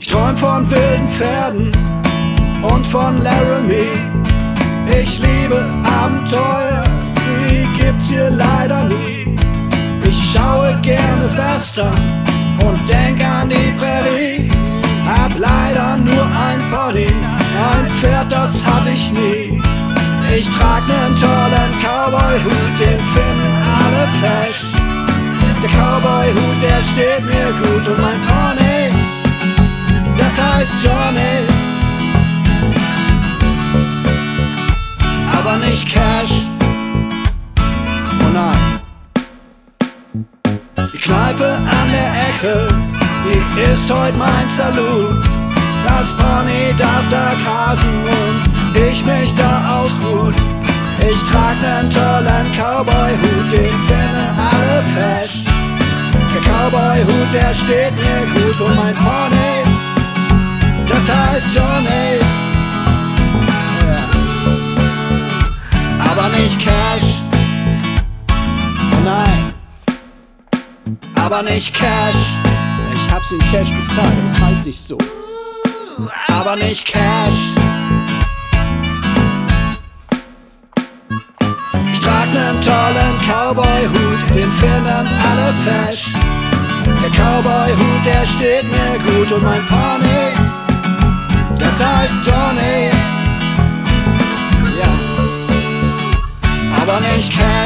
Ich träum von wilden Pferden und von Laramie. Ich liebe Abenteuer, die gibt's hier leider nie. Ich schaue gerne Western und denk an die Prärie. Hab leider nur ein Pony, ein Pferd, das hatte ich nie. Ich trag nen tollen Cowboy-Hut, den finden alle fesch. Der Cowboy-Hut, der steht mir gut Aber nicht Cash. Oh nein. Die Kneipe an der Ecke, die ist heute mein Saloon. Das Pony darf da grasen und ich mich da ausruhen. Ich trag nen tollen Cowboy-Hut, den finden alle fesch. Der Cowboy-Hut, der steht mir gut und mein Pony, das heißt Johnny. Nicht Cash. Oh nein. Aber nicht Cash. Ich hab's in Cash bezahlt, das heißt nicht so. Aber nicht Cash. Ich trag nen tollen Cowboy-Hut, den finden alle fesch. Der Cowboy-Hut, der steht mir gut und mein Pony, punish Cain.